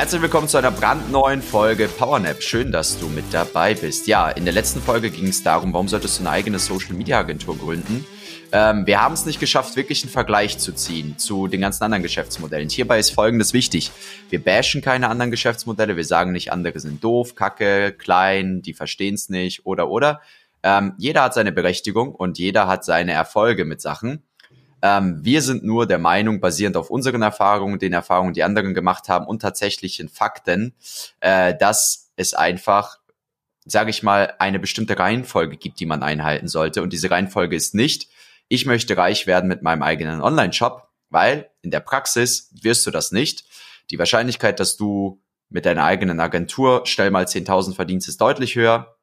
Herzlich willkommen zu einer brandneuen Folge PowerNap. Schön, dass du mit dabei bist. Ja, in der letzten Folge ging es darum, warum solltest du eine eigene Social Media Agentur gründen? Ähm, wir haben es nicht geschafft, wirklich einen Vergleich zu ziehen zu den ganzen anderen Geschäftsmodellen. Hierbei ist Folgendes wichtig. Wir bashen keine anderen Geschäftsmodelle. Wir sagen nicht, andere sind doof, kacke, klein, die verstehen es nicht oder oder. Ähm, jeder hat seine Berechtigung und jeder hat seine Erfolge mit Sachen. Ähm, wir sind nur der Meinung, basierend auf unseren Erfahrungen, den Erfahrungen, die anderen gemacht haben und tatsächlichen Fakten, äh, dass es einfach, sage ich mal, eine bestimmte Reihenfolge gibt, die man einhalten sollte. Und diese Reihenfolge ist nicht, ich möchte reich werden mit meinem eigenen Online-Shop, weil in der Praxis wirst du das nicht. Die Wahrscheinlichkeit, dass du mit deiner eigenen Agentur schnell mal 10.000 verdienst, ist deutlich höher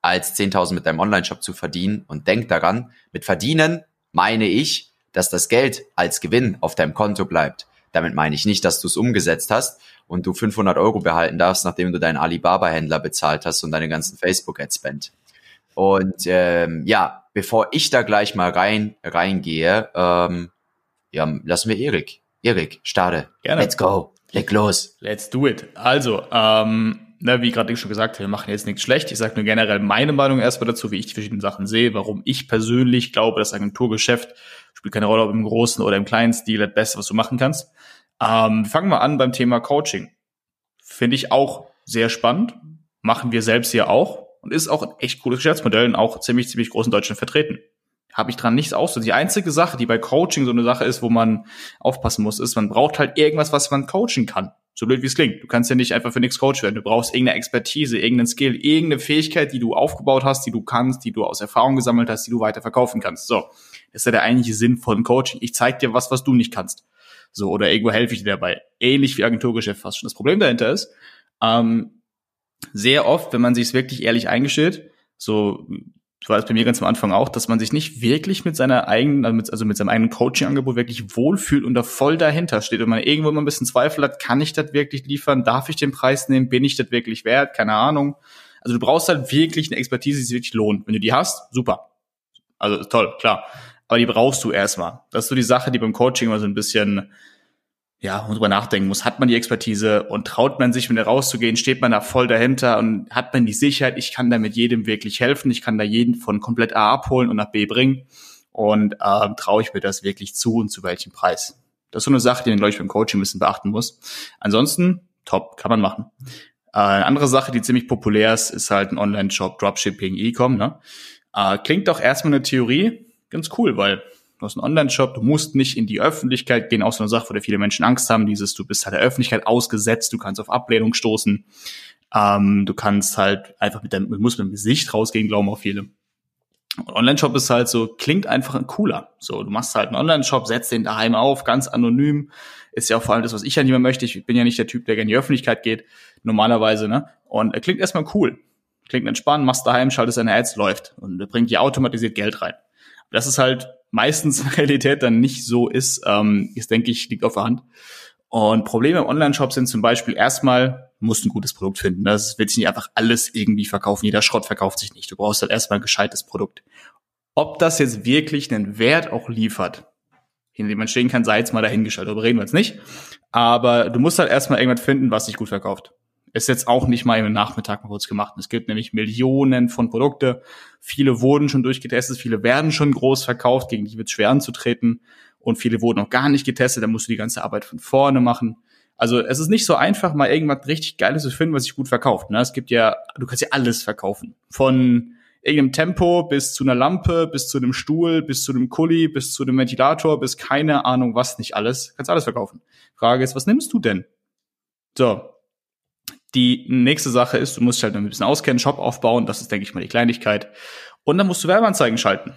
als 10.000 mit deinem Online-Shop zu verdienen. Und denk daran, mit verdienen meine ich, dass das Geld als Gewinn auf deinem Konto bleibt. Damit meine ich nicht, dass du es umgesetzt hast und du 500 Euro behalten darfst, nachdem du deinen Alibaba-Händler bezahlt hast und deine ganzen Facebook-Ad-Spend. Und ähm, ja, bevor ich da gleich mal rein reingehe, ähm, ja, lassen wir Erik. Erik, starte. Gerne. Let's go. Leg los. Let's do it. Also, ähm, ne, wie gerade schon gesagt, wir machen jetzt nichts schlecht. Ich sage nur generell meine Meinung erstmal dazu, wie ich die verschiedenen Sachen sehe, warum ich persönlich glaube, das Agenturgeschäft spielt keine Rolle, ob im großen oder im kleinen Stil, das Beste, was du machen kannst. Ähm, fangen wir an beim Thema Coaching. Finde ich auch sehr spannend. Machen wir selbst hier auch und ist auch ein echt cooles Geschäftsmodell und auch ziemlich, ziemlich groß in Deutschland vertreten. Habe ich dran nichts aus. Die einzige Sache, die bei Coaching so eine Sache ist, wo man aufpassen muss, ist, man braucht halt irgendwas, was man coachen kann. So blöd wie es klingt. Du kannst ja nicht einfach für nichts Coach werden. Du brauchst irgendeine Expertise, irgendeinen Skill, irgendeine Fähigkeit, die du aufgebaut hast, die du kannst, die du aus Erfahrung gesammelt hast, die du weiter verkaufen kannst. So. Das ist ja der eigentliche Sinn von Coaching. Ich zeig dir was, was du nicht kannst. So, oder irgendwo helfe ich dir dabei. Ähnlich wie Agenturgeschäft fast schon. Das Problem dahinter ist, ähm, sehr oft, wenn man sich wirklich ehrlich eingestellt, so war es bei mir ganz am Anfang auch, dass man sich nicht wirklich mit seiner eigenen, also mit, also seinem eigenen Coaching-Angebot wirklich wohlfühlt und da voll dahinter steht. Und man irgendwo immer ein bisschen Zweifel hat, kann ich das wirklich liefern? Darf ich den Preis nehmen? Bin ich das wirklich wert? Keine Ahnung. Also du brauchst halt wirklich eine Expertise, die sich wirklich lohnt. Wenn du die hast, super. Also toll, klar. Aber die brauchst du erstmal. Das ist so die Sache, die beim Coaching immer so ein bisschen ja, drüber nachdenken muss. Hat man die Expertise und traut man sich, mit rauszugehen, steht man da voll dahinter und hat man die Sicherheit, ich kann da mit jedem wirklich helfen, ich kann da jeden von komplett A abholen und nach B bringen und äh, traue ich mir das wirklich zu und zu welchem Preis. Das ist so eine Sache, die man, glaube ich, beim Coaching ein bisschen beachten muss. Ansonsten, top, kann man machen. Äh, eine andere Sache, die ziemlich populär ist, ist halt ein Online-Shop, Dropshipping, E-Com. Ne? Äh, klingt doch erstmal eine Theorie ganz cool, weil Du hast einen Online-Shop, du musst nicht in die Öffentlichkeit gehen, auch so eine Sache, wo viele Menschen Angst haben, dieses, du bist halt der Öffentlichkeit ausgesetzt, du kannst auf Ablehnung stoßen, ähm, du kannst halt einfach mit deinem, du musst mit dem Gesicht rausgehen, glauben auch viele. Online-Shop ist halt so, klingt einfach cooler. So, du machst halt einen Online-Shop, setzt den daheim auf, ganz anonym. Ist ja auch vor allem das, was ich ja nicht mehr möchte. Ich bin ja nicht der Typ, der gerne in die Öffentlichkeit geht, normalerweise, ne? Und er klingt erstmal cool. Klingt entspannt, machst daheim, schaltest deine Ads, läuft. Und er bringt dir automatisiert Geld rein. Das ist halt meistens Realität dann nicht so ist, ähm, ist, denke ich, liegt auf der Hand. Und Probleme im Online-Shop sind zum Beispiel erstmal, du musst ein gutes Produkt finden. Das wird sich nicht einfach alles irgendwie verkaufen. Jeder Schrott verkauft sich nicht. Du brauchst halt erstmal ein gescheites Produkt. Ob das jetzt wirklich einen Wert auch liefert, hinter dem man stehen kann, sei jetzt mal dahingestellt. Darüber reden wir jetzt nicht. Aber du musst halt erstmal irgendwas finden, was sich gut verkauft. Ist jetzt auch nicht mal im Nachmittag mal kurz gemacht. Es gibt nämlich Millionen von Produkte. Viele wurden schon durchgetestet, viele werden schon groß verkauft, gegen die wird schwer anzutreten. Und viele wurden noch gar nicht getestet, da musst du die ganze Arbeit von vorne machen. Also es ist nicht so einfach, mal irgendwas richtig Geiles zu finden, was sich gut verkauft. Ne? Es gibt ja, du kannst ja alles verkaufen. Von irgendeinem Tempo bis zu einer Lampe, bis zu einem Stuhl, bis zu einem Kuli, bis zu einem Ventilator, bis keine Ahnung was nicht alles. Kannst alles verkaufen. Frage ist, was nimmst du denn? So, die nächste Sache ist, du musst halt ein bisschen auskennen, Shop aufbauen, das ist, denke ich mal, die Kleinigkeit. Und dann musst du Werbeanzeigen schalten.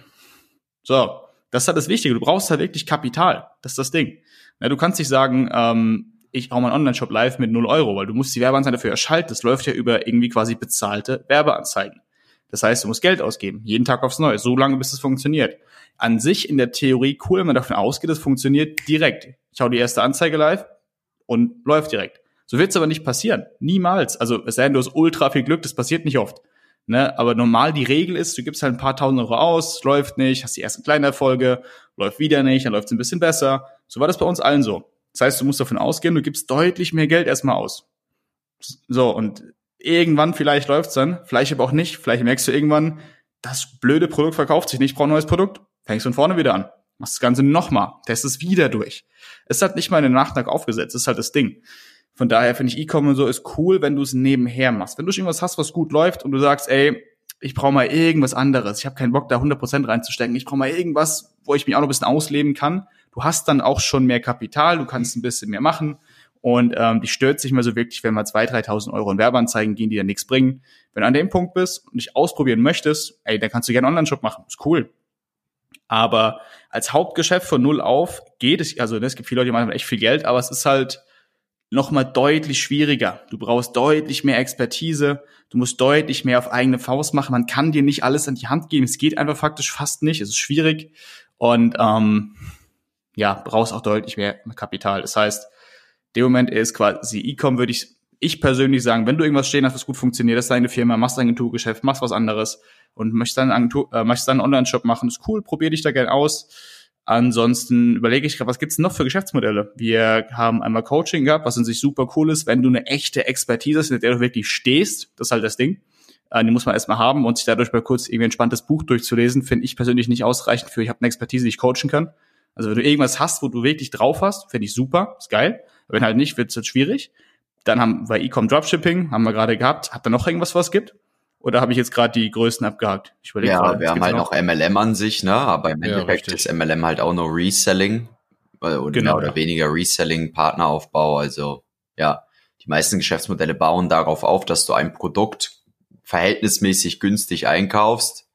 So, das ist halt das Wichtige. Du brauchst halt wirklich Kapital. Das ist das Ding. Ja, du kannst nicht sagen, ähm, ich hau meinen Online-Shop live mit 0 Euro, weil du musst die Werbeanzeigen dafür erschalten. Das läuft ja über irgendwie quasi bezahlte Werbeanzeigen. Das heißt, du musst Geld ausgeben, jeden Tag aufs Neue, so lange, bis es funktioniert. An sich in der Theorie cool, wenn man davon ausgeht, es funktioniert direkt. Ich hau die erste Anzeige live und läuft direkt. So wird es aber nicht passieren. Niemals. Also es sei denn, du hast ultra viel Glück, das passiert nicht oft. Ne? Aber normal die Regel ist, du gibst halt ein paar tausend Euro aus, läuft nicht, hast die ersten kleinen Erfolge, läuft wieder nicht, dann läuft es ein bisschen besser. So war das bei uns allen so. Das heißt, du musst davon ausgehen, du gibst deutlich mehr Geld erstmal aus. So, und irgendwann vielleicht läuft's dann, vielleicht aber auch nicht. Vielleicht merkst du irgendwann, das blöde Produkt verkauft sich nicht, brauch ein neues Produkt. Fängst von vorne wieder an. Machst das Ganze nochmal, test es wieder durch. Es hat nicht mal einen Nachtrag aufgesetzt, das ist halt das Ding. Von daher finde ich E-Commerce so ist cool, wenn du es nebenher machst. Wenn du irgendwas hast, was gut läuft und du sagst, ey, ich brauche mal irgendwas anderes. Ich habe keinen Bock, da 100% reinzustecken. Ich brauche mal irgendwas, wo ich mich auch noch ein bisschen ausleben kann. Du hast dann auch schon mehr Kapital, du kannst ein bisschen mehr machen. Und ähm, die stört sich mal so wirklich, wenn mal 2.000, 3.000 Euro in Werbeanzeigen gehen, die dann nichts bringen. Wenn du an dem Punkt bist und dich ausprobieren möchtest, ey, dann kannst du gerne einen Online-Shop machen. Ist cool. Aber als Hauptgeschäft von null auf geht es, also ne, es gibt viele Leute, die machen echt viel Geld, aber es ist halt nochmal deutlich schwieriger. Du brauchst deutlich mehr Expertise, du musst deutlich mehr auf eigene Faust machen. Man kann dir nicht alles an die Hand geben. Es geht einfach faktisch fast nicht. Es ist schwierig. Und ähm, ja, brauchst auch deutlich mehr Kapital. Das heißt, dem Moment ist quasi E-Com, würde ich, ich persönlich sagen, wenn du irgendwas stehen hast, was gut funktioniert, das ist deine Firma, machst ein Agenturgeschäft, machst was anderes und möchtest dann, Agentur, äh, möchtest dann einen Online-Shop machen, ist cool, probier dich da gerne aus Ansonsten überlege ich gerade, was gibt's noch für Geschäftsmodelle? Wir haben einmal Coaching gehabt, was an sich super cool ist, wenn du eine echte Expertise hast, mit der du wirklich stehst, das ist halt das Ding. Äh, die muss man erstmal haben und sich dadurch mal kurz irgendwie ein spannendes Buch durchzulesen, finde ich persönlich nicht ausreichend für, ich habe eine Expertise, die ich coachen kann. Also wenn du irgendwas hast, wo du wirklich drauf hast, finde ich super, ist geil. wenn halt nicht, wird's halt schwierig. Dann haben wir E-Com Dropshipping, haben wir gerade gehabt. Habt ihr noch irgendwas, was es gibt? Oder habe ich jetzt gerade die größten abgehakt? Ich überlege ja, grad, wir haben halt noch MLM an sich, ne? Aber im Endeffekt ja, ist MLM halt auch nur Reselling oder genau, mehr oder ja. weniger Reselling, Partneraufbau. Also ja, die meisten Geschäftsmodelle bauen darauf auf, dass du ein Produkt verhältnismäßig günstig einkaufst.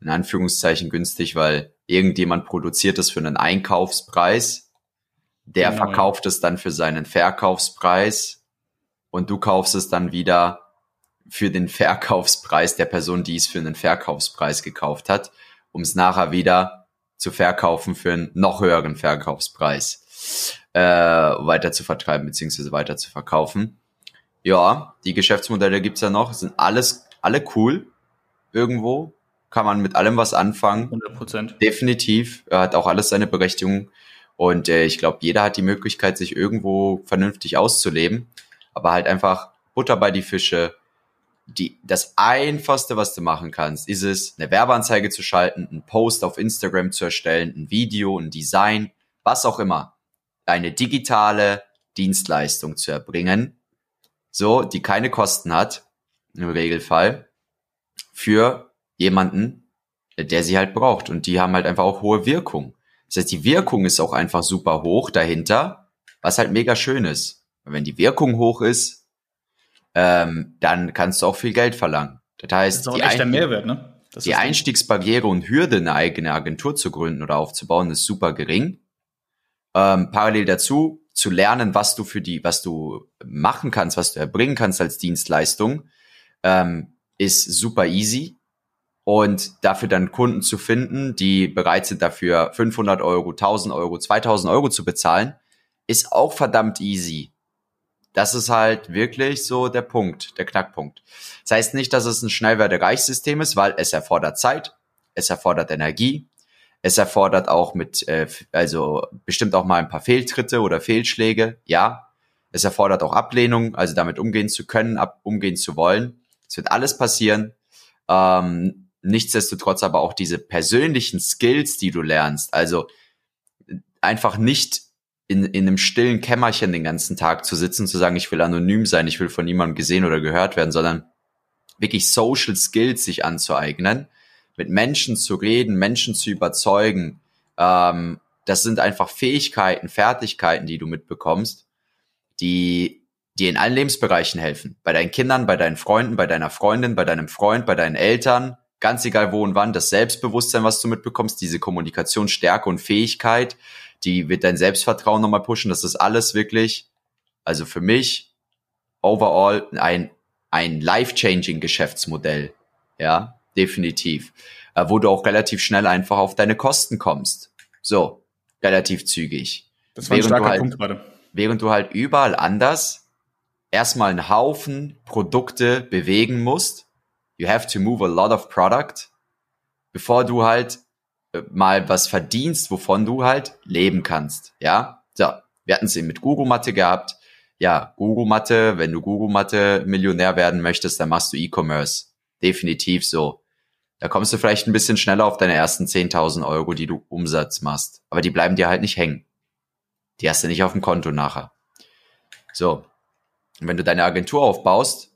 In Anführungszeichen günstig, weil irgendjemand produziert es für einen Einkaufspreis. Der genau, verkauft ja. es dann für seinen Verkaufspreis und du kaufst es dann wieder für den Verkaufspreis der Person, die es für einen Verkaufspreis gekauft hat, um es nachher wieder zu verkaufen für einen noch höheren Verkaufspreis äh, weiter zu vertreiben beziehungsweise weiter zu verkaufen. Ja, die Geschäftsmodelle gibt's ja noch, sind alles alle cool irgendwo, kann man mit allem was anfangen. 100% Definitiv, hat auch alles seine Berechtigung und äh, ich glaube, jeder hat die Möglichkeit, sich irgendwo vernünftig auszuleben, aber halt einfach Butter bei die Fische, die, das einfachste, was du machen kannst, ist es, eine Werbeanzeige zu schalten, einen Post auf Instagram zu erstellen, ein Video, ein Design, was auch immer. Eine digitale Dienstleistung zu erbringen, so, die keine Kosten hat, im Regelfall, für jemanden, der sie halt braucht. Und die haben halt einfach auch hohe Wirkung. Das heißt, die Wirkung ist auch einfach super hoch dahinter, was halt mega schön ist. Wenn die Wirkung hoch ist, ähm, dann kannst du auch viel Geld verlangen. Das heißt, das die, ein Mehrwert, ne? Das die Einstiegsbarriere und Hürde, eine eigene Agentur zu gründen oder aufzubauen, ist super gering. Ähm, parallel dazu zu lernen, was du für die, was du machen kannst, was du erbringen kannst als Dienstleistung, ähm, ist super easy. Und dafür dann Kunden zu finden, die bereit sind dafür 500 Euro, 1000 Euro, 2000 Euro zu bezahlen, ist auch verdammt easy. Das ist halt wirklich so der Punkt, der Knackpunkt. Das heißt nicht, dass es ein Schnellwerte-Reichssystem ist, weil es erfordert Zeit, es erfordert Energie, es erfordert auch mit, äh, also bestimmt auch mal ein paar Fehltritte oder Fehlschläge, ja. Es erfordert auch Ablehnung, also damit umgehen zu können, ab, umgehen zu wollen. Es wird alles passieren. Ähm, nichtsdestotrotz aber auch diese persönlichen Skills, die du lernst, also einfach nicht in, in einem stillen Kämmerchen den ganzen Tag zu sitzen, zu sagen, ich will anonym sein, ich will von niemandem gesehen oder gehört werden, sondern wirklich Social Skills sich anzueignen, mit Menschen zu reden, Menschen zu überzeugen. Ähm, das sind einfach Fähigkeiten, Fertigkeiten, die du mitbekommst, die dir in allen Lebensbereichen helfen. Bei deinen Kindern, bei deinen Freunden, bei deiner Freundin, bei deinem Freund, bei deinen Eltern, ganz egal wo und wann, das Selbstbewusstsein, was du mitbekommst, diese Kommunikationsstärke und Fähigkeit, die wird dein Selbstvertrauen nochmal pushen. Das ist alles wirklich Also für mich overall ein, ein life-changing Geschäftsmodell. Ja, definitiv. Äh, wo du auch relativ schnell einfach auf deine Kosten kommst. So, relativ zügig. Das war ein starker halt, Punkt gerade. Während du halt überall anders erstmal einen Haufen Produkte bewegen musst. You have to move a lot of product, bevor du halt mal was verdienst, wovon du halt leben kannst. Ja, so. Wir hatten es eben mit Google-Matte gehabt. Ja, Google-Matte, wenn du Google-Matte Millionär werden möchtest, dann machst du E-Commerce. Definitiv so. Da kommst du vielleicht ein bisschen schneller auf deine ersten 10.000 Euro, die du Umsatz machst. Aber die bleiben dir halt nicht hängen. Die hast du nicht auf dem Konto nachher. So. Und wenn du deine Agentur aufbaust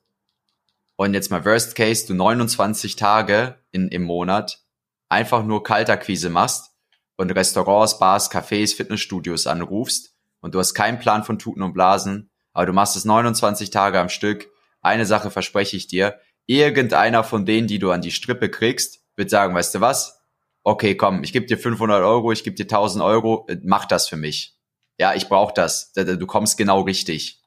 und jetzt mal Worst Case, du 29 Tage in, im Monat einfach nur Kaltakquise machst und Restaurants, Bars, Cafés, Fitnessstudios anrufst und du hast keinen Plan von Tuten und Blasen, aber du machst es 29 Tage am Stück, eine Sache verspreche ich dir, irgendeiner von denen, die du an die Strippe kriegst, wird sagen, weißt du was? Okay, komm, ich gebe dir 500 Euro, ich gebe dir 1000 Euro, äh, mach das für mich. Ja, ich brauche das. Du kommst genau richtig.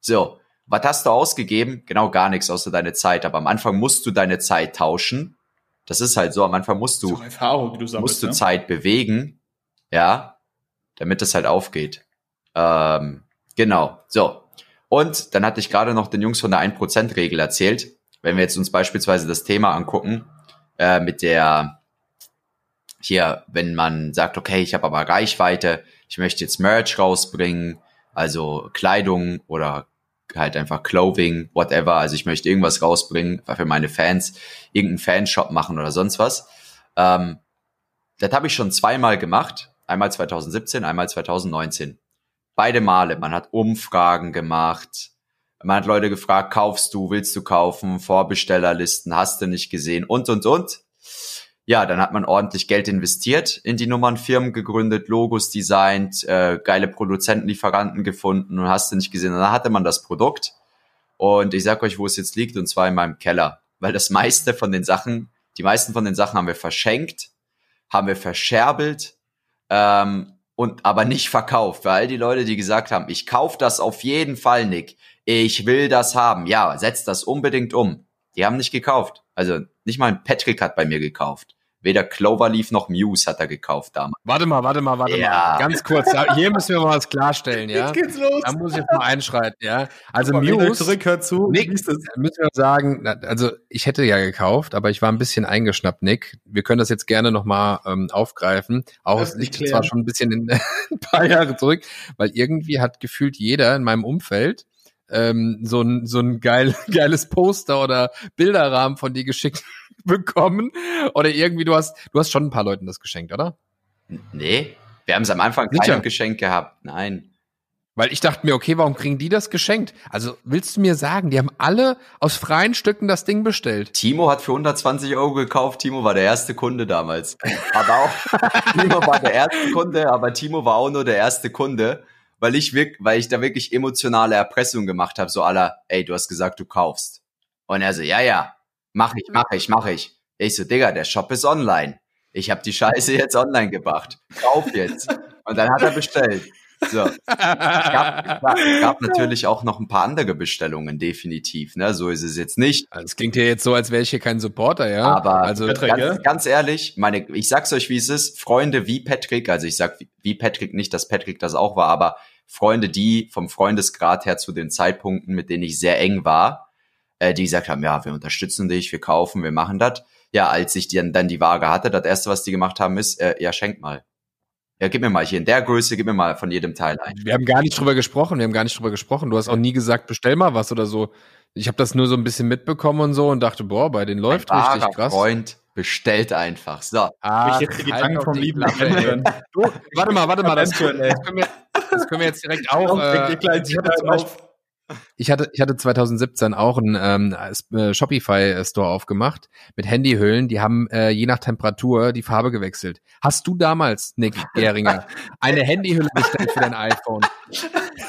So, was hast du ausgegeben? Genau gar nichts außer deine Zeit. Aber am Anfang musst du deine Zeit tauschen. Das ist halt so. Am Anfang musst du, Erfahrung, du sammelst, musst du ne? Zeit bewegen, ja, damit es halt aufgeht. Ähm, genau. So. Und dann hatte ich gerade noch den Jungs von der 1%-Regel erzählt. Wenn wir jetzt uns beispielsweise das Thema angucken, äh, mit der, hier, wenn man sagt, okay, ich habe aber Reichweite, ich möchte jetzt Merch rausbringen, also Kleidung oder halt einfach Clothing, whatever, also ich möchte irgendwas rausbringen für meine Fans, irgendeinen Fanshop machen oder sonst was. Ähm, das habe ich schon zweimal gemacht, einmal 2017, einmal 2019. Beide Male, man hat Umfragen gemacht, man hat Leute gefragt, kaufst du, willst du kaufen, Vorbestellerlisten, hast du nicht gesehen und, und, und. Ja, dann hat man ordentlich Geld investiert in die Nummern, Firmen gegründet, Logos designt, äh, geile Produzenten, Lieferanten gefunden und hast du nicht gesehen. Und dann hatte man das Produkt und ich sag euch, wo es jetzt liegt und zwar in meinem Keller, weil das meiste von den Sachen, die meisten von den Sachen haben wir verschenkt, haben wir verscherbelt ähm, und aber nicht verkauft, weil all die Leute, die gesagt haben, ich kauf das auf jeden Fall, Nick, ich will das haben. Ja, setz das unbedingt um. Die haben nicht gekauft. Also nicht mal ein Patrick hat bei mir gekauft. Weder Cloverleaf noch Muse hat er gekauft damals. Warte mal, warte mal, warte Ja. mal. Ganz kurz, hier müssen wir mal was klarstellen, ja. Jetzt geht's los. Da muss ich jetzt mal einschreiten, ja. Also ihr Muse, zurück, hört zu. Nick, müssen wir sagen, also ich hätte ja gekauft, aber ich war ein bisschen eingeschnappt, Nick. Wir können das jetzt gerne nochmal ähm, aufgreifen. Auch es liegt zwar schon ein bisschen in, ein paar Jahre zurück, weil irgendwie hat gefühlt jeder in meinem Umfeld ähm, so ein, so ein geil, geiles Poster oder Bilderrahmen von dir geschickt bekommen. Oder irgendwie, du hast, du hast schon ein paar Leuten das geschenkt, oder? Nee, wir haben es am Anfang keinem Geschenk gehabt. Nein. Weil ich dachte mir, okay, warum kriegen die das geschenkt? Also willst du mir sagen, die haben alle aus freien Stücken das Ding bestellt? Timo hat für 120 Euro gekauft. Timo war der erste Kunde damals. Aber auch Timo war der erste Kunde, aber Timo war auch nur der erste Kunde, weil ich wirk weil ich da wirklich emotionale Erpressung gemacht habe. So aller, ey, du hast gesagt, du kaufst. Und er so, ja, ja, mach ich, mach ich, mach ich. Ich so, Digga, der Shop ist online. Ich habe die Scheiße jetzt online gebracht. Kauf jetzt. Und dann hat er bestellt. So. gab, klar, gab natürlich auch noch ein paar andere Bestellungen, definitiv. Ne? So ist es jetzt nicht. Also, Es klingt ja jetzt so, als wäre ich hier kein Supporter, ja. Aber also Patrick, ganz, ganz ehrlich, meine, ich sag's euch, wie es ist. Freunde wie Patrick, also ich sag wie Patrick nicht, dass Patrick das auch war, aber Freunde, die vom Freundesgrad her zu den Zeitpunkten, mit denen ich sehr eng war, äh, die gesagt haben, ja, wir unterstützen dich, wir kaufen, wir machen das. Ja, als ich dann, dann die Waage hatte, das erste, was die gemacht haben, ist, äh, ja, schenk mal. Ja, gib mir mal hier in der Größe, gib mir mal von jedem Teil ein. wir haben gar nicht drüber gesprochen, wir haben gar nicht drüber gesprochen. Du hast auch nie gesagt, bestell mal was oder so. Ich habe das nur so ein bisschen mitbekommen und so und dachte, boah, bei denen läuft Ein richtig krass. Freund bestellt einfach. So. Ach, Ich jetzt die halt Gedanken doch vom lieben. Du, warte mal, warte mal, das, ey. das, können wir, das können wir jetzt direkt auch. Äh, ich, hatte zum. Beispiel, ich hatte, ich hatte 2017 auch einen ähm, äh, Shopify-Store aufgemacht mit Handyhüllen. Die haben äh, je nach Temperatur die Farbe gewechselt. Hast du damals, Nick Geringer, eine Handyhülle bestellt für dein iPhone?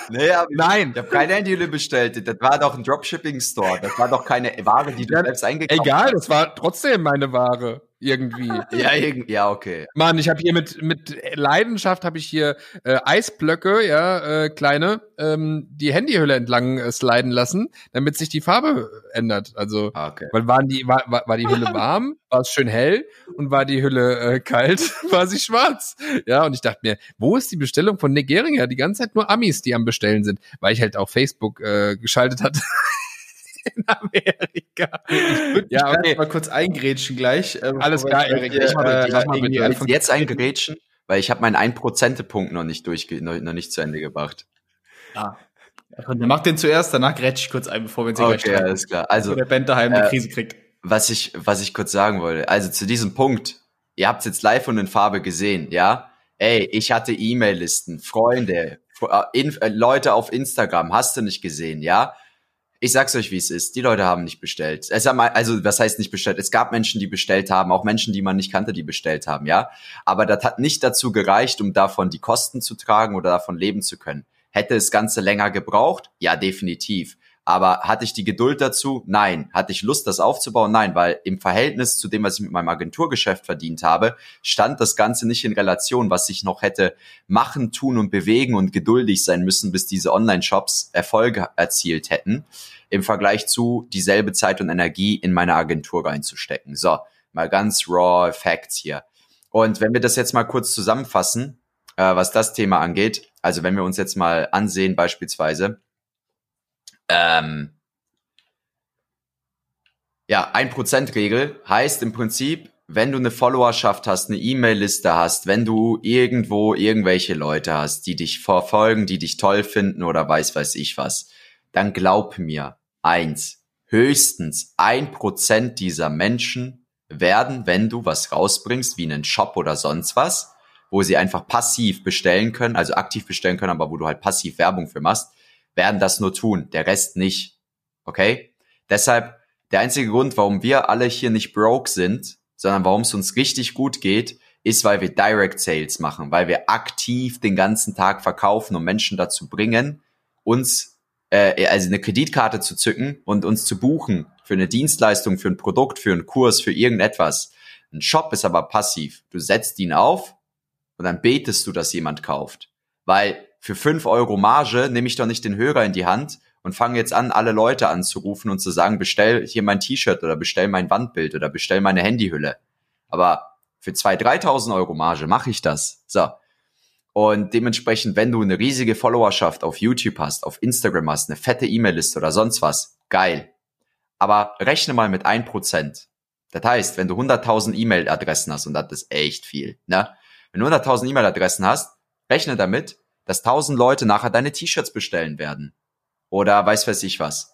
Nee, Nein. Ich habe keine Handyhülle bestellt. Das war doch ein Dropshipping-Store. Das war doch keine Ware, die du ja, selbst eingekauft hast. Egal, das war trotzdem meine Ware irgendwie. ja, irgendwie, ja, okay. Mann, ich habe hier mit mit Leidenschaft habe ich hier äh, Eisblöcke, ja, äh, kleine, ähm, die Handyhülle entlang äh, sliden lassen, damit sich die Farbe ändert. Also, ah, okay. weil waren die war, war, die Hülle warm, war es schön hell und war die Hülle äh, kalt, war sie schwarz. Ja, und ich dachte mir, wo ist die Bestellung von Nick Geringer? Die ganze Zeit nur Amis, die am bestellen sind, weil ich halt auch Facebook äh, geschaltet hatte. in Amerika. Ich ja, okay. mal kurz eingrätschen gleich. Ähm, Alles klar, Erik. Ich mal, äh, mal bitte. Jetzt eingrätschen, weil ich habe meinen 1%-Punkt noch nicht durchge noch, noch nicht zu Ende gebracht. Ah. Mach den zuerst, danach grätsch ich kurz ein, bevor wir uns hier okay, gleich alles klar. Also, der Band daheim eine äh, Krise kriegt. Was ich, was ich kurz sagen wollte. Also zu diesem Punkt. Ihr habt jetzt live und in Farbe gesehen, ja? Ey, ich hatte E-Mail-Listen, Freunde, äh, in, äh, Leute auf Instagram, hast du nicht gesehen, ja? ich sag's euch, wie es ist. Die Leute haben nicht bestellt. Es haben, also, was heißt nicht bestellt? Es gab Menschen, die bestellt haben, auch Menschen, die man nicht kannte, die bestellt haben, ja. Aber das hat nicht dazu gereicht, um davon die Kosten zu tragen oder davon leben zu können. Hätte das Ganze länger gebraucht? Ja, definitiv. Aber hatte ich die Geduld dazu? Nein. Hatte ich Lust, das aufzubauen? Nein, weil im Verhältnis zu dem, was ich mit meinem Agenturgeschäft verdient habe, stand das Ganze nicht in Relation, was ich noch hätte machen, tun und bewegen und geduldig sein müssen, bis diese Online-Shops Erfolge erzielt hätten, im Vergleich zu dieselbe Zeit und Energie in meine Agentur reinzustecken. So, mal ganz raw Facts hier. Und wenn wir das jetzt mal kurz zusammenfassen, äh, was das Thema angeht, also wenn wir uns jetzt mal ansehen beispielsweise, ähm, ja, 1%-Regel heißt im Prinzip, wenn du eine Followerschaft hast, eine E-Mail-Liste hast, wenn du irgendwo irgendwelche Leute hast, die dich verfolgen, die dich toll finden oder weiß weiß ich was, dann glaub mir, eins, höchstens ein Prozent dieser Menschen werden, wenn du was rausbringst, wie einen Shop oder sonst was, wo sie einfach passiv bestellen können, also aktiv bestellen können, aber wo du halt passiv Werbung für machst, werden das nur tun, der Rest nicht. Okay? Deshalb der einzige Grund, warum wir alle hier nicht broke sind, sondern warum es uns richtig gut geht, ist, weil wir Direct Sales machen, weil wir aktiv den ganzen Tag verkaufen und Menschen dazu bringen, uns äh, also eine Kreditkarte zu zücken und uns zu buchen für eine Dienstleistung, für ein Produkt, für einen Kurs, für irgendetwas. Ein Shop ist aber passiv. Du setzt ihn auf und dann betest du, dass jemand kauft. Weil für fünf Euro Marge nehme ich doch nicht den Hörer in die Hand und fange jetzt an, alle Leute anzurufen und zu sagen, bestell hier mein T-Shirt oder bestell mein Wandbild oder bestell meine Handyhülle. Aber für zwei, dreitausend Euro Marge mache ich das. So. Und dementsprechend, wenn du eine riesige Followerschaft auf YouTube hast, auf Instagram hast, eine fette E-Mail-Liste oder sonst was, geil. Aber rechne mal mit ein Prozent. Das heißt, wenn du 100.000 E-Mail-Adressen hast, und das ist echt viel, ne? Wenn du 100.000 E-Mail-Adressen hast, rechne damit, dass tausend Leute nachher deine T-Shirts bestellen werden. Oder weiß weiß ich was.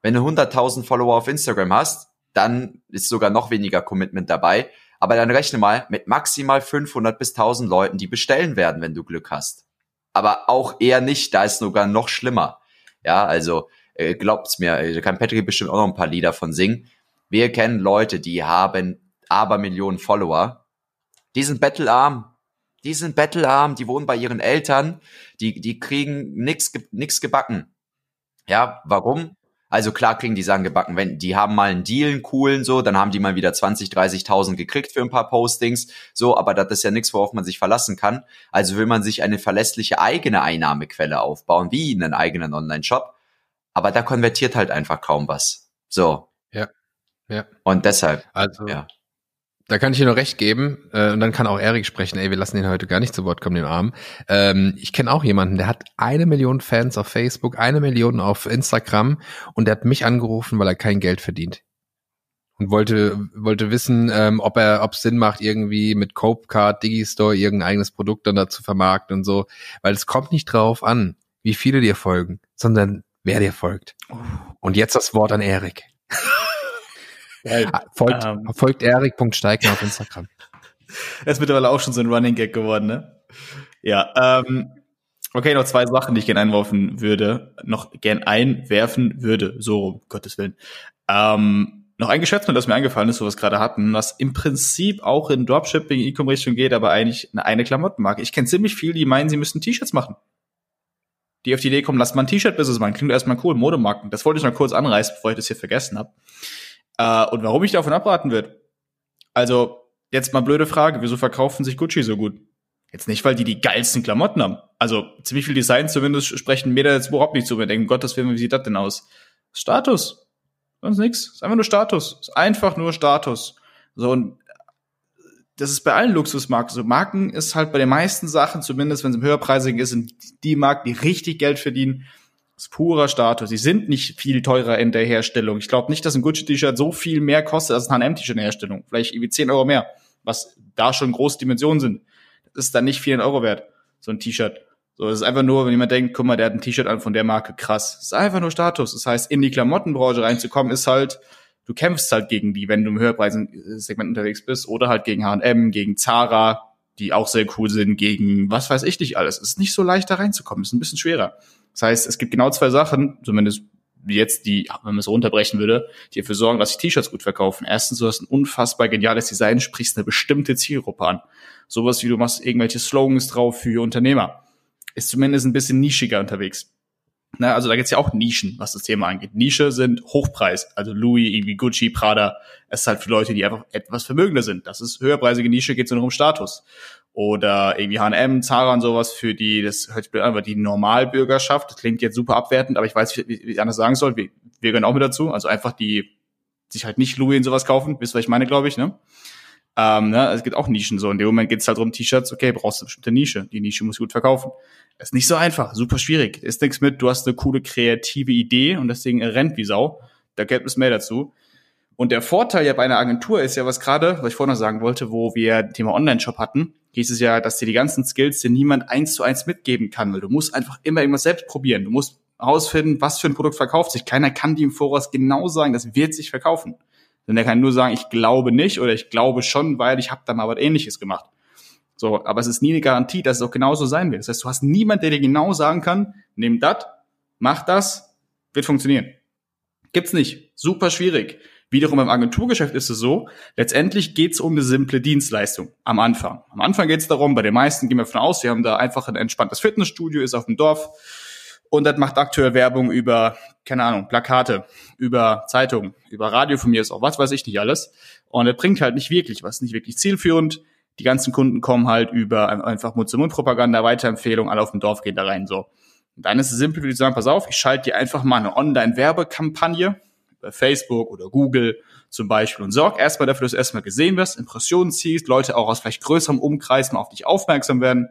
Wenn du 100.000 Follower auf Instagram hast, dann ist sogar noch weniger Commitment dabei. Aber dann rechne mal mit maximal 500 bis 1000 Leuten, die bestellen werden, wenn du Glück hast. Aber auch eher nicht, da ist sogar noch schlimmer. Ja, also äh, glaubt's mir, da kann Patrick bestimmt auch noch ein paar Lieder von singen. Wir kennen Leute, die haben aber Millionen Follower. Die sind bettelarm, die sind bettelarm, die wohnen bei ihren Eltern, die, die kriegen nix, nix gebacken. Ja, warum? Also klar kriegen die Sachen gebacken, wenn die haben mal einen Deal, einen coolen so, dann haben die mal wieder 20, 30.000 gekriegt für ein paar Postings, so, aber das ist ja nichts, worauf man sich verlassen kann. Also will man sich eine verlässliche eigene Einnahmequelle aufbauen, wie einen eigenen Online-Shop, aber da konvertiert halt einfach kaum was. So. Ja. Ja. Und deshalb. Also, ja. Da kann ich dir nur recht geben. Äh, und dann kann auch Erik sprechen. Ey, wir lassen ihn heute gar nicht zu Wort kommen, den Arm. Ähm, ich kenne auch jemanden, der hat eine Million Fans auf Facebook, eine Million auf Instagram und der hat mich angerufen, weil er kein Geld verdient. Und wollte, wollte wissen, ähm, ob er, ob es Sinn macht, irgendwie mit Copecard, Digistore irgendein eigenes Produkt dann dazu vermarkten und so. Weil es kommt nicht drauf an, wie viele dir folgen, sondern wer dir folgt. Oh. Und jetzt das Wort an Erik. Ja, ah, folgt, ähm, folgt Erik.steigner auf Instagram. Er ist mittlerweile auch schon so ein Running Gag geworden, ne? Ja, ähm, Okay, noch zwei Sachen, die ich gerne einwerfen würde, noch gern einwerfen würde, so um Gottes Willen. Ähm, noch ein Geschäftsmodell, das mir eingefallen ist, wo wir es gerade hatten, was im Prinzip auch in Dropshipping, E-Commerce geht, aber eigentlich eine, eine Klamottenmarke. Ich kenne ziemlich viele, die meinen, sie müssten T-Shirts machen. Die auf die Idee kommen, lass mal ein T-Shirt-Business machen. Klingt erstmal cool, Modemarken. Das wollte ich noch kurz anreißen, bevor ich das hier vergessen habe. Äh, und warum ich davon abraten würde. Also, jetzt mal blöde Frage, wieso verkaufen sich Gucci so gut? Jetzt nicht, weil die die geilsten Klamotten haben. Also ziemlich viel Design zumindest sprechen mir da jetzt überhaupt nicht zu. Wir denken, Gottes Willen, wie sieht das denn aus? Status. Sonst nix. Ist einfach nur Status. Ist einfach nur Status. So, und das ist bei allen Luxusmarken so. Marken ist halt bei den meisten Sachen, zumindest wenn es im höherpreisigen ist, sind die Marken, die richtig Geld verdienen, ist purer Status. Sie sind nicht viel teurer in der Herstellung. Ich glaube nicht, dass ein Gucci-T-Shirt so viel mehr kostet als ein H&M-T-Shirt in der Herstellung. Vielleicht irgendwie 10 Euro mehr, was da schon große Dimensionen sind ist dann nicht 400 Euro wert, so ein T-Shirt. So, es ist einfach nur, wenn jemand denkt, guck mal, der hat ein T-Shirt an von der Marke, krass. Es ist einfach nur Status. Das heißt, in die Klamottenbranche reinzukommen, ist halt, du kämpfst halt gegen die, wenn du im Höherpreisen-Segment unterwegs bist, oder halt gegen H&M, gegen Zara, die auch sehr cool sind, gegen was weiß ich nicht alles. Es ist nicht so leicht, da reinzukommen. Es ist ein bisschen schwerer. Das heißt, es gibt genau zwei Sachen, zumindest jetzt die, wenn man es runterbrechen würde, die dafür sorgen, dass sich T-Shirts gut verkaufen. Erstens, du hast ein unfassbar geniales Design, sprichst eine bestimmte Zielgruppe an. Sowas wie du machst irgendwelche Slogans drauf für Unternehmer. Ist zumindest ein bisschen nischiger unterwegs. Na, also da gibt's ja auch Nischen, was das Thema angeht. Nische sind Hochpreis, also Louis, irgendwie Gucci, Prada. Es ist halt für Leute, die einfach etwas vermögender sind. Das ist höherpreisige Nische, geht nur um Status. Oder irgendwie H&M, Zara und sowas für die, das hört sich an, aber die Normalbürgerschaft, das klingt jetzt super abwertend, aber ich weiß, wie, wie ich anders sagen soll. Wir, wir gehören auch mit dazu. Also einfach die, sich halt nicht Louis und sowas kaufen, wisst was ich meine, glaube ich, ne? Ähm, ne? Es gibt auch Nischen so. In dem Moment geht es halt um T-Shirts, okay, brauchst du eine bestimmte Nische. Die Nische muss gut verkaufen. ist nicht so einfach, super schwierig. Ist nichts mit, du hast eine coole kreative Idee und Ding rennt wie Sau. Da gehört es mehr dazu. Und der Vorteil ja bei einer Agentur ist ja, was gerade, was ich vorhin noch sagen wollte, wo wir Thema Online-Shop hatten, hieß es ja, dass dir die ganzen Skills dir niemand eins zu eins mitgeben kann, weil du musst einfach immer irgendwas selbst probieren. Du musst herausfinden, was für ein Produkt verkauft sich. Keiner kann dir im Voraus genau sagen, das wird sich verkaufen. Denn er kann nur sagen, ich glaube nicht oder ich glaube schon, weil ich habe da mal was ähnliches gemacht. So, aber es ist nie eine Garantie, dass es auch genauso sein wird. Das heißt, du hast niemand, der dir genau sagen kann, nimm das, mach das, wird funktionieren. Gibt's nicht. Super schwierig. Wiederum im Agenturgeschäft ist es so, letztendlich geht's um eine simple Dienstleistung am Anfang. Am Anfang geht's darum, bei den meisten gehen wir davon aus, sie haben da einfach ein entspanntes Fitnessstudio, ist auf dem Dorf und das macht aktuell Werbung über, keine Ahnung, Plakate, über Zeitungen, über Radio von mir ist auch, was weiß ich nicht alles. Und das bringt halt nicht wirklich was, nicht wirklich zielführend. Die ganzen Kunden kommen halt über einfach Mund-zu-Mund-Propaganda, Weiterempfehlung, alle auf dem Dorf gehen da rein, so. Und dann ist es simpel, wie du sagen, pass auf, ich schalte dir einfach mal eine Online-Werbekampagne bei Facebook oder Google zum Beispiel und sorg erstmal dafür, dass du erstmal gesehen wirst, Impressionen ziehst, Leute auch aus vielleicht größerem Umkreis mal auf dich aufmerksam werden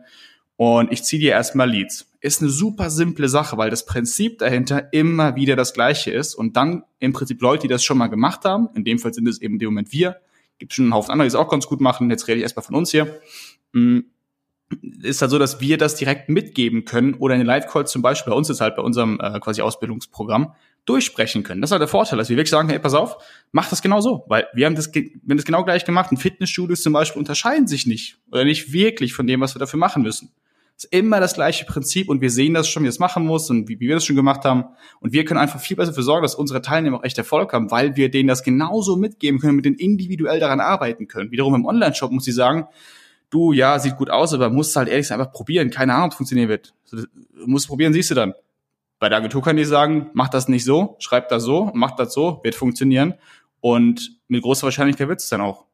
und ich ziehe dir erstmal Leads. Ist eine super simple Sache, weil das Prinzip dahinter immer wieder das gleiche ist. Und dann im Prinzip Leute, die das schon mal gemacht haben, in dem Fall sind es eben in dem Moment wir, gibt schon einen Haufen andere, die es auch ganz gut machen, jetzt rede ich erstmal von uns hier, mm, ist halt so, dass wir das direkt mitgeben können oder in den Live-Calls zum Beispiel bei uns ist halt bei unserem äh, quasi Ausbildungsprogramm durchsprechen können. Das ist halt der Vorteil, dass wir wirklich sagen, hey, pass auf, mach das genau so, weil wir haben das, wenn das genau gleich gemacht, und Fitnessstudios zum Beispiel unterscheiden sich nicht oder nicht wirklich von dem, was wir dafür machen müssen ist immer das gleiche Prinzip und wir sehen das schon, wie es machen muss und wie, wie, wir das schon gemacht haben. Und wir können einfach viel besser dafür sorgen, dass unsere Teilnehmer auch echt Erfolg haben, weil wir denen das genauso mitgeben können, mit denen individuell daran arbeiten können. Wiederum im Online-Shop muss ich sagen, du, ja, sieht gut aus, aber musst halt ehrlich sein, einfach probieren. Keine Ahnung, ob es funktionieren wird. Du musst probieren, siehst du dann. Bei der Agentur kann ich sagen, mach das nicht so, schreib das so, mach das so, wird funktionieren. Und mit großer Wahrscheinlichkeit wird es dann auch.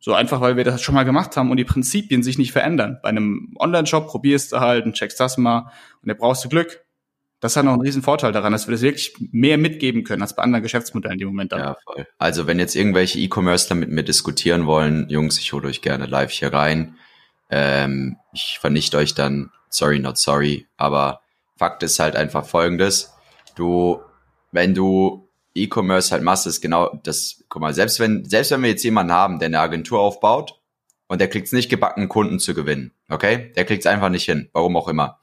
So einfach, weil wir das schon mal gemacht haben und die Prinzipien sich nicht verändern. Bei einem Online-Shop probierst du halt und checkst das mal und da brauchst du Glück. Das hat noch einen riesen Vorteil daran, dass wir das wirklich mehr mitgeben können als bei anderen Geschäftsmodellen in dem Moment dann. Ja, voll. Also wenn jetzt irgendwelche E-Commercer mit mir diskutieren wollen, Jungs, ich hole euch gerne live hier rein. Ähm, ich vernichte euch dann, sorry, not sorry, aber Fakt ist halt einfach folgendes. Du, wenn du E-Commerce halt machst, ist genau das, guck mal, selbst wenn, selbst wenn wir jetzt jemanden haben, der eine Agentur aufbaut und der kriegt es nicht gebacken, Kunden zu gewinnen, okay? Der kriegt es einfach nicht hin, warum auch immer.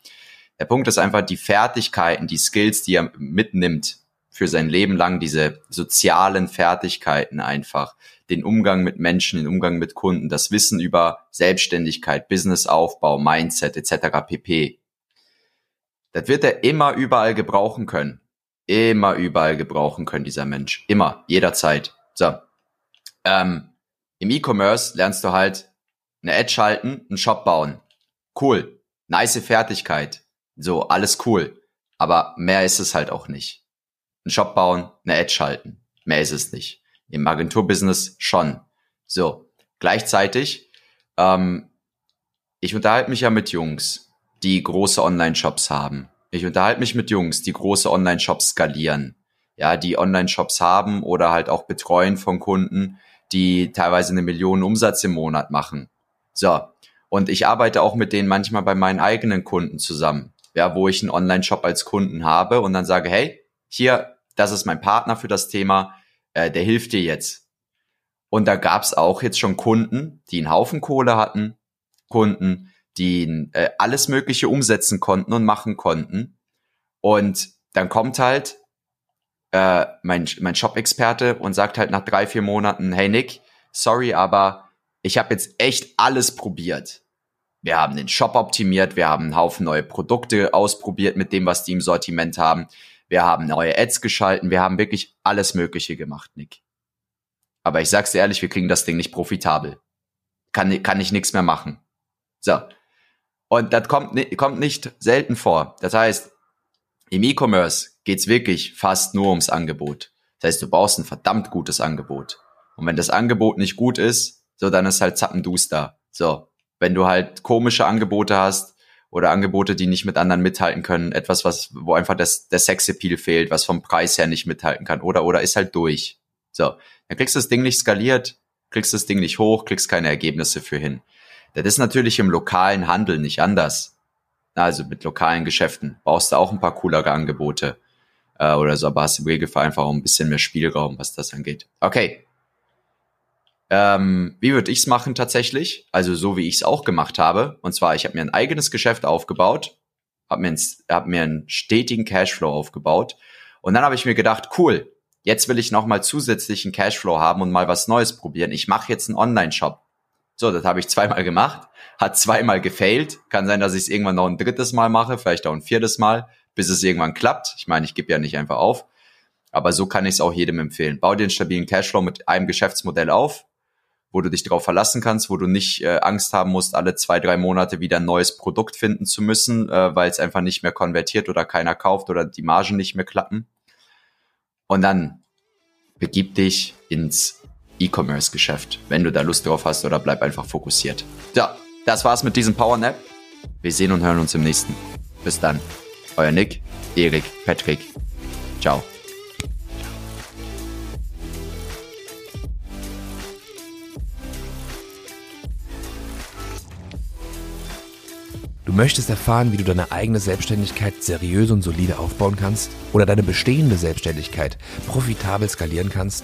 Der Punkt ist einfach die Fertigkeiten, die Skills, die er mitnimmt für sein Leben lang, diese sozialen Fertigkeiten einfach, den Umgang mit Menschen, den Umgang mit Kunden, das Wissen über Selbstständigkeit, Businessaufbau, Mindset etc. pp Das wird er immer überall gebrauchen können. Immer überall gebrauchen können, dieser Mensch. Immer, jederzeit. So. Ähm, Im E-Commerce lernst du halt eine Ad schalten, einen Shop bauen. Cool. Nice Fertigkeit. So, alles cool. Aber mehr ist es halt auch nicht. Ein Shop bauen, eine Ad schalten. Mehr ist es nicht. Im Agenturbusiness schon. So. Gleichzeitig, ähm, ich unterhalte mich ja mit Jungs, die große Online-Shops haben. Ich unterhalte mich mit Jungs, die große Online-Shops skalieren. Ja, die Online-Shops haben oder halt auch betreuen von Kunden, die teilweise eine Million Umsatz im Monat machen. So. Und ich arbeite auch mit denen manchmal bei meinen eigenen Kunden zusammen. Ja, wo ich einen Online-Shop als Kunden habe und dann sage, hey, hier, das ist mein Partner für das Thema, äh, der hilft dir jetzt. Und da gab's auch jetzt schon Kunden, die einen Haufen Kohle hatten, Kunden, die äh, alles Mögliche umsetzen konnten und machen konnten. Und dann kommt halt äh, mein, mein Shop-Experte und sagt halt nach drei, vier Monaten, hey Nick, sorry, aber ich habe jetzt echt alles probiert. Wir haben den Shop optimiert, wir haben einen Haufen neue Produkte ausprobiert mit dem, was die im Sortiment haben. Wir haben neue Ads geschalten, wir haben wirklich alles Mögliche gemacht, Nick. Aber ich sag's dir ehrlich, wir kriegen das Ding nicht profitabel. Kann, kann ich nichts mehr machen. So. Und das kommt, kommt nicht selten vor. Das heißt, im E-Commerce geht's wirklich fast nur ums Angebot. Das heißt, du brauchst ein verdammt gutes Angebot. Und wenn das Angebot nicht gut ist, so dann ist halt zappenduster. So, wenn du halt komische Angebote hast oder Angebote, die nicht mit anderen mithalten können, etwas, was, wo einfach das, der Sexappeal fehlt, was vom Preis her nicht mithalten kann oder, oder ist halt durch. So, dann kriegst du das Ding nicht skaliert, kriegst das Ding nicht hoch, kriegst keine Ergebnisse für hin. Das ist natürlich im lokalen Handel nicht anders. Also mit lokalen Geschäften brauchst du auch ein paar coolere Angebote äh, oder so, aber hast im Regelfall einfach auch ein bisschen mehr Spielraum, was das angeht. Okay. Ähm, wie würde ich's machen tatsächlich? Also so wie ich's auch gemacht habe. Und zwar, ich habe mir ein eigenes Geschäft aufgebaut, habe mir, hab mir einen stetigen Cashflow aufgebaut. Und dann habe ich mir gedacht, cool, jetzt will ich noch mal zusätzlichen Cashflow haben und mal was Neues probieren. Ich mache jetzt einen Online-Shop. So, das habe ich zweimal gemacht, hat zweimal gefailt. Kann sein, dass ich es irgendwann noch ein drittes Mal mache, vielleicht auch ein viertes Mal, bis es irgendwann klappt. Ich meine, ich gebe ja nicht einfach auf. Aber so kann ich es auch jedem empfehlen. Bau dir einen stabilen Cashflow mit einem Geschäftsmodell auf, wo du dich darauf verlassen kannst, wo du nicht äh, Angst haben musst, alle zwei, drei Monate wieder ein neues Produkt finden zu müssen, äh, weil es einfach nicht mehr konvertiert oder keiner kauft oder die Margen nicht mehr klappen. Und dann begib dich ins E-Commerce-Geschäft, wenn du da Lust drauf hast oder bleib einfach fokussiert. Ja, das war's mit diesem Power Nap. Wir sehen und hören uns im nächsten. Bis dann. Euer Nick, Erik, Patrick. Ciao. Du möchtest erfahren, wie du deine eigene Selbstständigkeit seriös und solide aufbauen kannst oder deine bestehende Selbstständigkeit profitabel skalieren kannst?